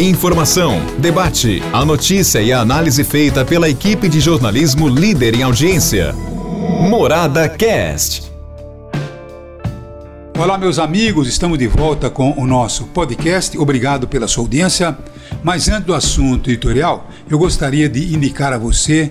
Informação, debate, a notícia e a análise feita pela equipe de jornalismo líder em audiência. Morada Cast. Olá, meus amigos, estamos de volta com o nosso podcast. Obrigado pela sua audiência. Mas antes do assunto editorial, eu gostaria de indicar a você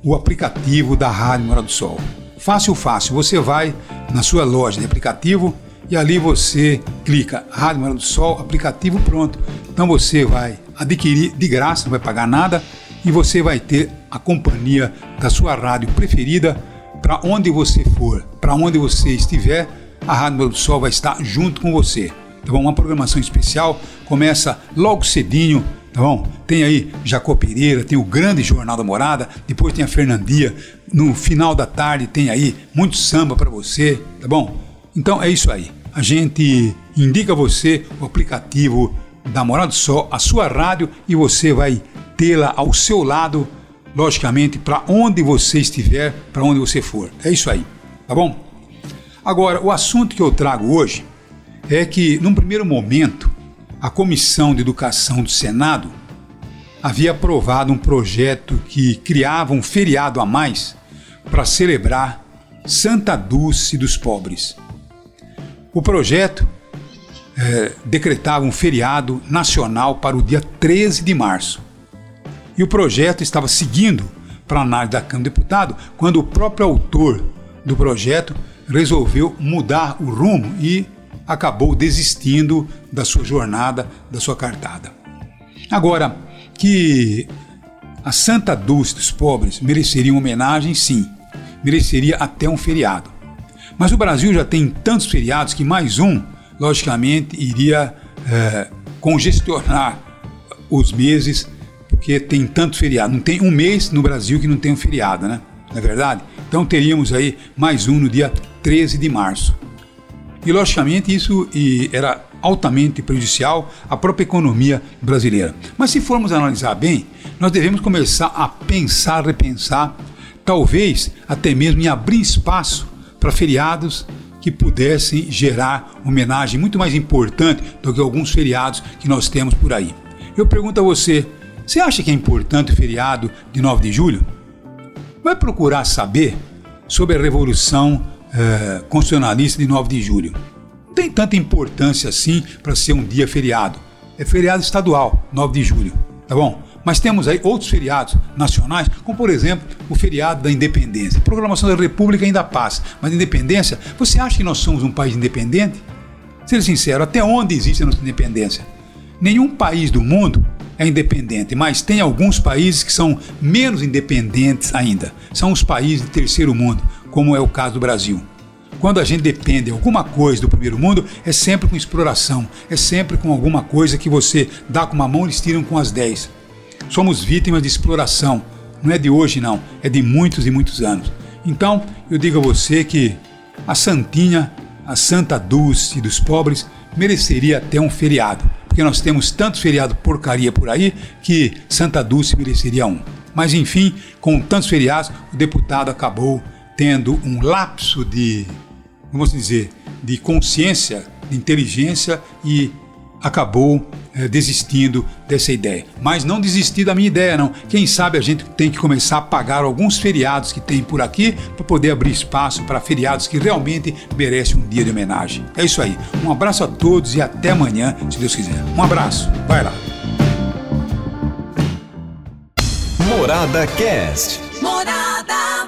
o aplicativo da Rádio Morada do Sol. Fácil, fácil. Você vai na sua loja de aplicativo e ali você clica Rádio Morada do Sol, aplicativo pronto. Então você vai adquirir de graça, não vai pagar nada e você vai ter a companhia da sua rádio preferida para onde você for, para onde você estiver, a Rádio Morada do Sol vai estar junto com você. Tá bom? Uma programação especial começa logo cedinho, tá bom? Tem aí Jacó Pereira, tem o grande Jornal da Morada, depois tem a Fernandia, no final da tarde tem aí muito samba para você, tá bom? Então é isso aí a gente indica você o aplicativo da Morada do Sol, a sua rádio, e você vai tê-la ao seu lado, logicamente, para onde você estiver, para onde você for. É isso aí, tá bom? Agora, o assunto que eu trago hoje é que, num primeiro momento, a Comissão de Educação do Senado havia aprovado um projeto que criava um feriado a mais para celebrar Santa Dulce dos Pobres. O projeto é, decretava um feriado nacional para o dia 13 de março. E o projeto estava seguindo para análise da Câmara de Deputados quando o próprio autor do projeto resolveu mudar o rumo e acabou desistindo da sua jornada, da sua cartada. Agora, que a Santa Dulce dos Pobres mereceria uma homenagem, sim, mereceria até um feriado. Mas o Brasil já tem tantos feriados que mais um, logicamente, iria é, congestionar os meses, porque tem tantos feriados. Não tem um mês no Brasil que não tem um feriado, né? Não é verdade? Então teríamos aí mais um no dia 13 de março. E logicamente isso era altamente prejudicial à própria economia brasileira. Mas se formos analisar bem, nós devemos começar a pensar, repensar, talvez até mesmo em abrir espaço para feriados que pudessem gerar homenagem muito mais importante do que alguns feriados que nós temos por aí. Eu pergunto a você: você acha que é importante o feriado de 9 de julho? Vai procurar saber sobre a Revolução eh, Constitucionalista de 9 de julho. Não tem tanta importância assim para ser um dia feriado. É feriado estadual, 9 de julho, tá bom? Mas temos aí outros feriados nacionais, como por exemplo o feriado da independência. A programação da República ainda passa, mas independência, você acha que nós somos um país independente? Seja sincero, até onde existe a nossa independência? Nenhum país do mundo é independente, mas tem alguns países que são menos independentes ainda. São os países de terceiro mundo, como é o caso do Brasil. Quando a gente depende de alguma coisa do primeiro mundo, é sempre com exploração, é sempre com alguma coisa que você dá com uma mão e eles tiram com as dez. Somos vítimas de exploração. Não é de hoje, não. É de muitos e muitos anos. Então, eu digo a você que a Santinha, a Santa Dulce dos pobres, mereceria até um feriado. Porque nós temos tantos feriados porcaria por aí que Santa Dulce mereceria um. Mas enfim, com tantos feriados, o deputado acabou tendo um lapso de, vamos dizer, de consciência, de inteligência e acabou é, desistindo dessa ideia. Mas não desisti da minha ideia, não. Quem sabe a gente tem que começar a pagar alguns feriados que tem por aqui para poder abrir espaço para feriados que realmente merecem um dia de homenagem. É isso aí. Um abraço a todos e até amanhã, se Deus quiser. Um abraço. Vai lá. Morada Cast. Morada.